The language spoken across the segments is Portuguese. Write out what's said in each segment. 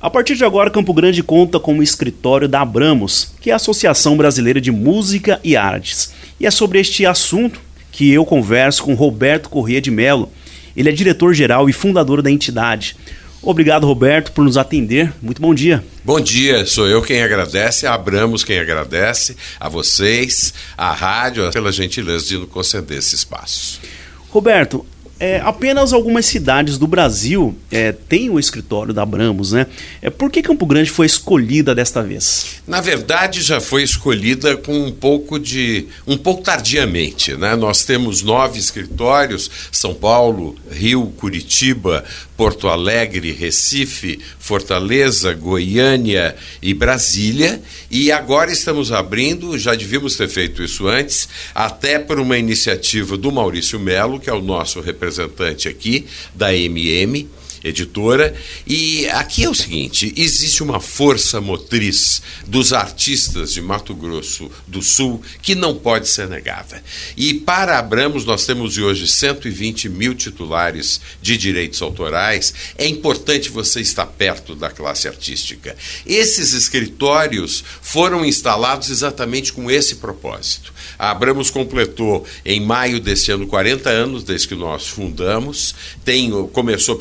A partir de agora, Campo Grande conta com o escritório da Abramos, que é a Associação Brasileira de Música e Artes. E é sobre este assunto que eu converso com Roberto Corrêa de Mello. Ele é diretor-geral e fundador da entidade. Obrigado, Roberto, por nos atender. Muito bom dia. Bom dia, sou eu quem agradece, a Abramos quem agradece, a vocês, a rádio, pela gentileza de nos conceder esse espaço. Roberto, é, apenas algumas cidades do Brasil é, têm o escritório da Abramos, né? É, por que Campo Grande foi escolhida desta vez? Na verdade, já foi escolhida com um pouco de. um pouco tardiamente. Né? Nós temos nove escritórios: São Paulo, Rio, Curitiba, Porto Alegre, Recife, Fortaleza, Goiânia e Brasília. E agora estamos abrindo, já devíamos ter feito isso antes, até por uma iniciativa do Maurício Melo, que é o nosso representante aqui da MM editora. E aqui é o seguinte: existe uma força motriz dos artistas de Mato Grosso do Sul que não pode ser negada. E para Abramos, nós temos hoje 120 mil titulares de direitos autorais. É importante você estar perto da classe artística. Esses escritórios foram instalados exatamente com esse propósito. A Abramos completou em maio desse ano 40 anos desde que nós fundamos. Tem, começou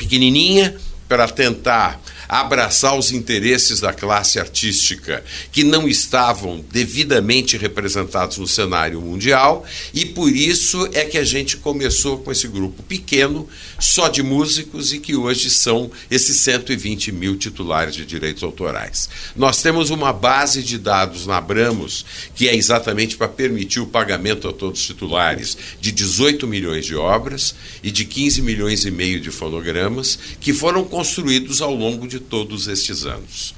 Yeah. Para tentar abraçar os interesses da classe artística que não estavam devidamente representados no cenário mundial, e por isso é que a gente começou com esse grupo pequeno, só de músicos, e que hoje são esses 120 mil titulares de direitos autorais. Nós temos uma base de dados na Abramos, que é exatamente para permitir o pagamento a todos os titulares de 18 milhões de obras e de 15 milhões e meio de fonogramas que foram construídos ao longo de todos estes anos.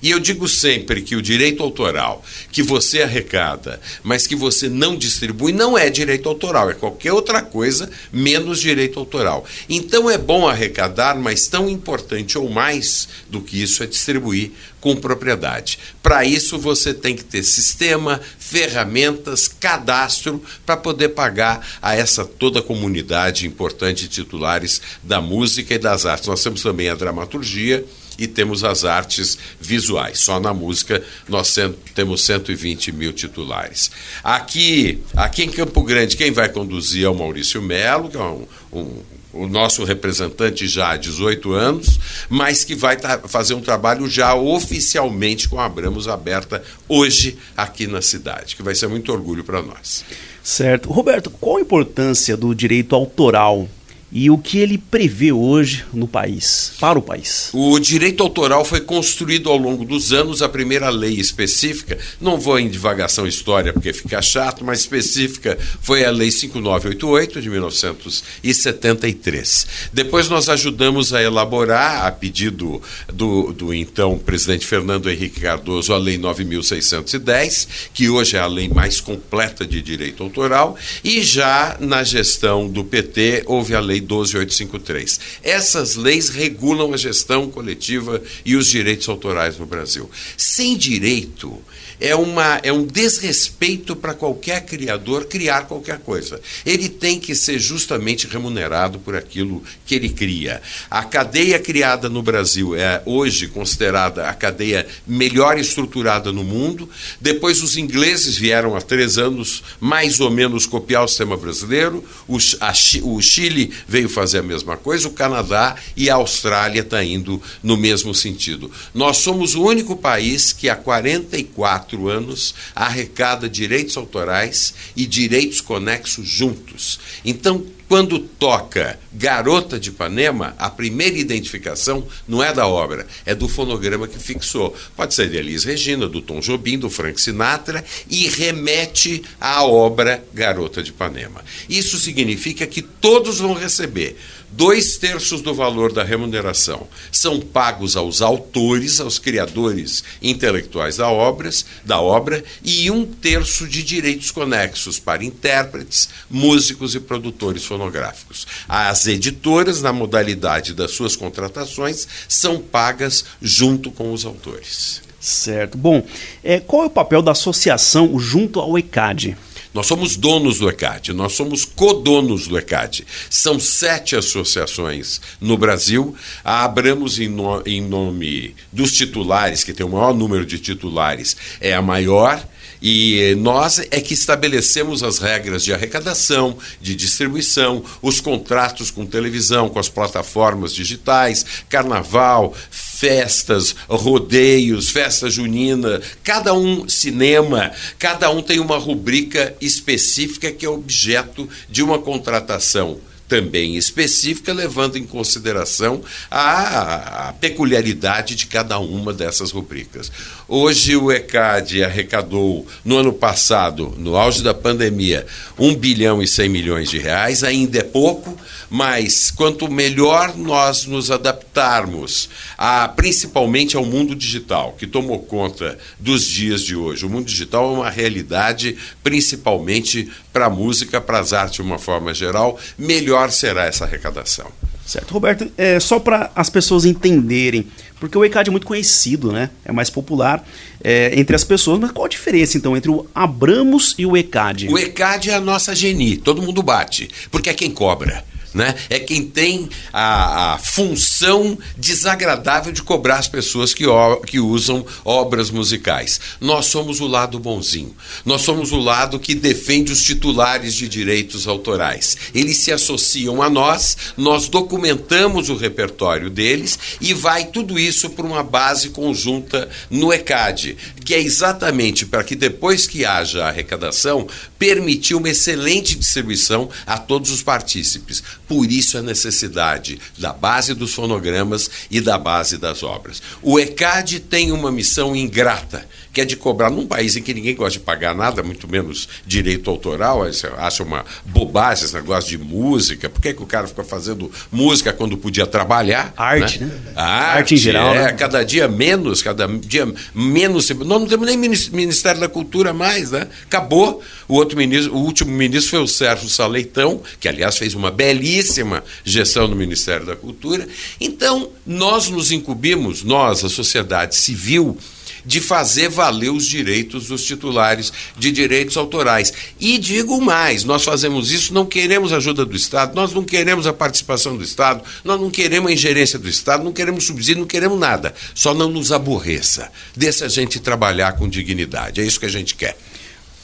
E eu digo sempre que o direito autoral que você arrecada, mas que você não distribui, não é direito autoral, é qualquer outra coisa menos direito autoral. Então é bom arrecadar, mas tão importante ou mais do que isso é distribuir com propriedade. Para isso você tem que ter sistema, ferramentas, cadastro para poder pagar a essa toda comunidade importante titulares da música e das artes. Nós temos também a dramaturgia e temos as artes visuais. Só na música nós temos 120 mil titulares. Aqui, aqui em Campo Grande, quem vai conduzir é o Maurício Melo, que é um, um o nosso representante já há 18 anos, mas que vai fazer um trabalho já oficialmente com a Abramos aberta hoje aqui na cidade, que vai ser muito orgulho para nós. Certo. Roberto, qual a importância do direito autoral e o que ele prevê hoje no país, para o país. O direito autoral foi construído ao longo dos anos, a primeira lei específica, não vou em divagação história porque fica chato, mas específica foi a Lei 5988 de 1973. Depois nós ajudamos a elaborar, a pedido do, do então presidente Fernando Henrique Cardoso, a Lei 9610, que hoje é a lei mais completa de direito autoral, e já na gestão do PT houve a Lei Lei 12853. Essas leis regulam a gestão coletiva e os direitos autorais no Brasil. Sem direito, é, uma, é um desrespeito para qualquer criador criar qualquer coisa. Ele tem que ser justamente remunerado por aquilo que ele cria. A cadeia criada no Brasil é hoje considerada a cadeia melhor estruturada no mundo. Depois, os ingleses vieram há três anos mais ou menos copiar o sistema brasileiro. O, a, o Chile veio fazer a mesma coisa, o Canadá e a Austrália estão tá indo no mesmo sentido. Nós somos o único país que há 44 anos arrecada direitos autorais e direitos conexos juntos. Então, quando toca Garota de Ipanema, a primeira identificação não é da obra, é do fonograma que fixou. Pode ser de Elis Regina, do Tom Jobim, do Frank Sinatra e remete à obra Garota de Ipanema. Isso significa que todos vão receber dois terços do valor da remuneração são pagos aos autores, aos criadores intelectuais da, obras, da obra, e um terço de direitos conexos para intérpretes, músicos e produtores fonográficos. As editoras, na modalidade das suas contratações, são pagas junto com os autores. Certo. Bom, é, qual é o papel da associação junto ao ECAD? Nós somos donos do ECAD, nós somos codonos do ECAD. São sete associações no Brasil. A Abramos, em, no, em nome dos titulares, que tem o maior número de titulares, é a maior. E nós é que estabelecemos as regras de arrecadação, de distribuição, os contratos com televisão, com as plataformas digitais, carnaval, festas, rodeios, festa junina, cada um cinema, cada um tem uma rubrica específica que é objeto de uma contratação também específica, levando em consideração a, a, peculiaridade de cada uma dessas rubricas. Hoje o ECAD arrecadou, no ano passado, no auge da pandemia, 1 bilhão e 100 milhões de reais, ainda é pouco, mas quanto melhor nós nos adaptarmos, a, principalmente ao mundo digital, que tomou conta dos dias de hoje. O mundo digital é uma realidade, principalmente para a música, para as artes de uma forma geral, melhor será essa arrecadação. Certo, Roberto, é, só para as pessoas entenderem, porque o ECAD é muito conhecido, né? É mais popular é, entre as pessoas, mas qual a diferença então entre o Abramos e o ECAD? O ECAD é a nossa geni, todo mundo bate, porque é quem cobra né? É quem tem a, a, função desagradável de cobrar as pessoas que, que usam obras musicais. Nós somos o lado bonzinho. Nós somos o lado que defende os titulares de direitos autorais. Eles se associam a nós, nós documentamos o repertório deles e vai tudo isso para uma base conjunta no ECAD, que é exatamente para que depois que haja arrecadação, permitir uma excelente distribuição a todos os partícipes por isso a necessidade da base dos fonogramas e da base das obras. O ECAD tem uma missão ingrata, que é de cobrar num país em que ninguém gosta de pagar nada, muito menos direito autoral, acha uma bobagem esse negócio de música. Por que, que o cara fica fazendo música quando podia trabalhar? Arte, né? né? A arte, arte em geral. É, né? cada dia menos, cada dia menos. Nós não temos nem Ministério da Cultura mais, né? Acabou. O outro ministro, o último ministro foi o Sérgio Saleitão, que aliás fez uma belíssima belíssima gestão do Ministério da Cultura. Então, nós nos incumbimos, nós, a sociedade civil, de fazer valer os direitos dos titulares de direitos autorais. E digo mais, nós fazemos isso, não queremos ajuda do Estado, nós não queremos a participação do Estado, nós não queremos a ingerência do Estado, não queremos subsídio, não queremos nada. Só não nos aborreça. Deixa a gente trabalhar com dignidade. É isso que a gente quer.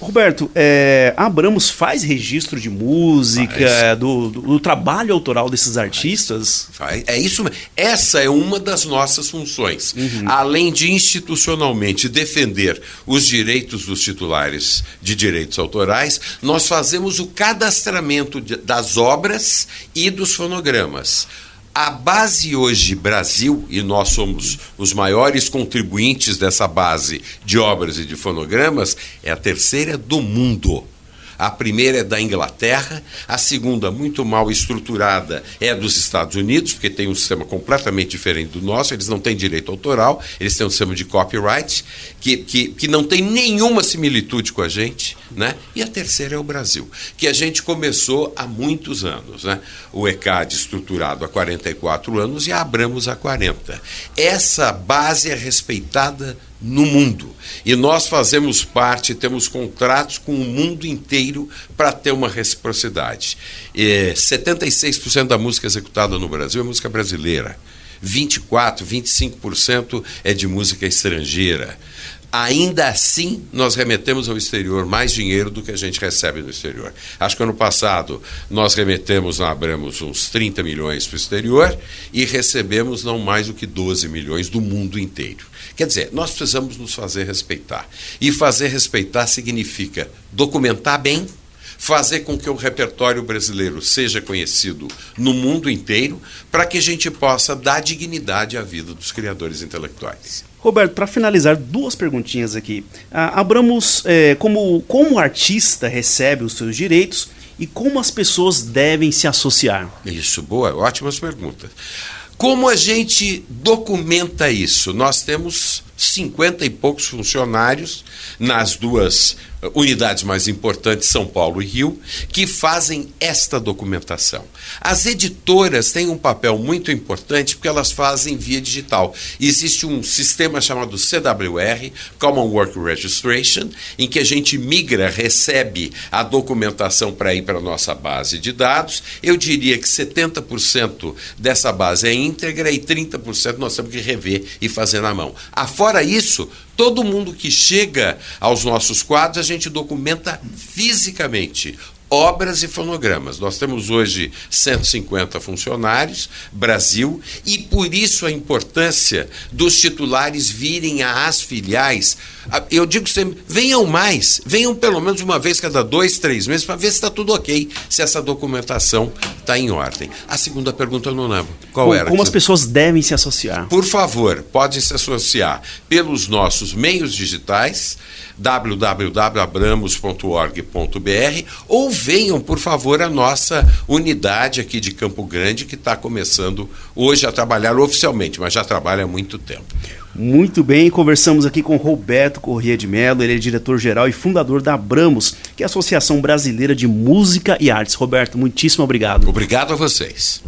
Roberto, é, Abramos faz registro de música, do, do, do, trabalho autoral desses artistas? Faz. faz. É isso mesmo. Essa é uma das nossas funções. Uhum. Além de institucionalmente defender os direitos dos titulares de direitos autorais, nós fazemos o cadastramento de, das obras e dos fonogramas. A base hoje Brasil, e nós somos os maiores contribuintes dessa base de obras e de fonogramas, é a terceira do mundo. A primeira é da Inglaterra, a segunda, muito mal estruturada, é dos Estados Unidos, porque tem um sistema completamente diferente do nosso, eles não têm direito autoral, eles têm um sistema de copyright, que, que, que não tem nenhuma similitude com a gente. Né? E a terceira é o Brasil, que a gente começou há muitos anos. Né? O ECAD estruturado há 44 anos e a Abramos há 40. Essa base é respeitada no mundo. E nós fazemos parte, temos contratos com o mundo inteiro para ter uma reciprocidade. É, 76% da música executada no Brasil é música brasileira. 24, 25% é de música estrangeira ainda assim nós remetemos ao exterior mais dinheiro do que a gente recebe do exterior. Acho que ano passado nós remetemos, nós abramos uns 30 milhões para o exterior e recebemos não mais do que 12 milhões do mundo inteiro. Quer dizer, nós precisamos nos fazer respeitar. E fazer respeitar significa documentar bem, fazer com que o repertório brasileiro seja conhecido no mundo inteiro, para que a gente possa dar dignidade à vida dos criadores intelectuais. Roberto, para finalizar, duas perguntinhas aqui. Ah, Abramos, é, como, como o artista recebe os seus direitos e como as pessoas devem se associar? Isso, boa, ótimas perguntas. Como a gente documenta isso? Nós temos 50 e poucos funcionários nas duas unidades mais importantes, São Paulo e Rio, que fazem esta documentação. As editoras têm um papel muito importante porque elas fazem via digital. Existe um sistema chamado CWR, Common Work Registration, em que a gente migra, recebe a documentação para ir para a nossa base de dados. Eu diria que 70% dessa base é íntegra e 30% nós temos que rever e fazer na mão. Afora isso, Todo mundo que chega aos nossos quadros, a gente documenta fisicamente obras e fonogramas. Nós temos hoje 150 funcionários, Brasil, e por isso a importância dos titulares virem às filiais. Ah, eu digo sempre, venham mais, venham pelo menos uma vez cada dois, três meses para ver se está tudo ok, se essa documentação está em ordem. A segunda pergunta eu não lembro. Qual como, era? Como as pessoas devem se associar? Por favor, podem se associar pelos nossos meios digitais, www.abramos.org.br ou venham, por favor, à nossa unidade aqui de Campo Grande, que está começando hoje a trabalhar oficialmente, mas já trabalha há muito tempo. Muito bem, conversamos aqui com Roberto Corrêa de Mello, ele é diretor-geral e fundador da Abramos, que é a Associação Brasileira de Música e Artes. Roberto, muitíssimo obrigado. Obrigado a vocês.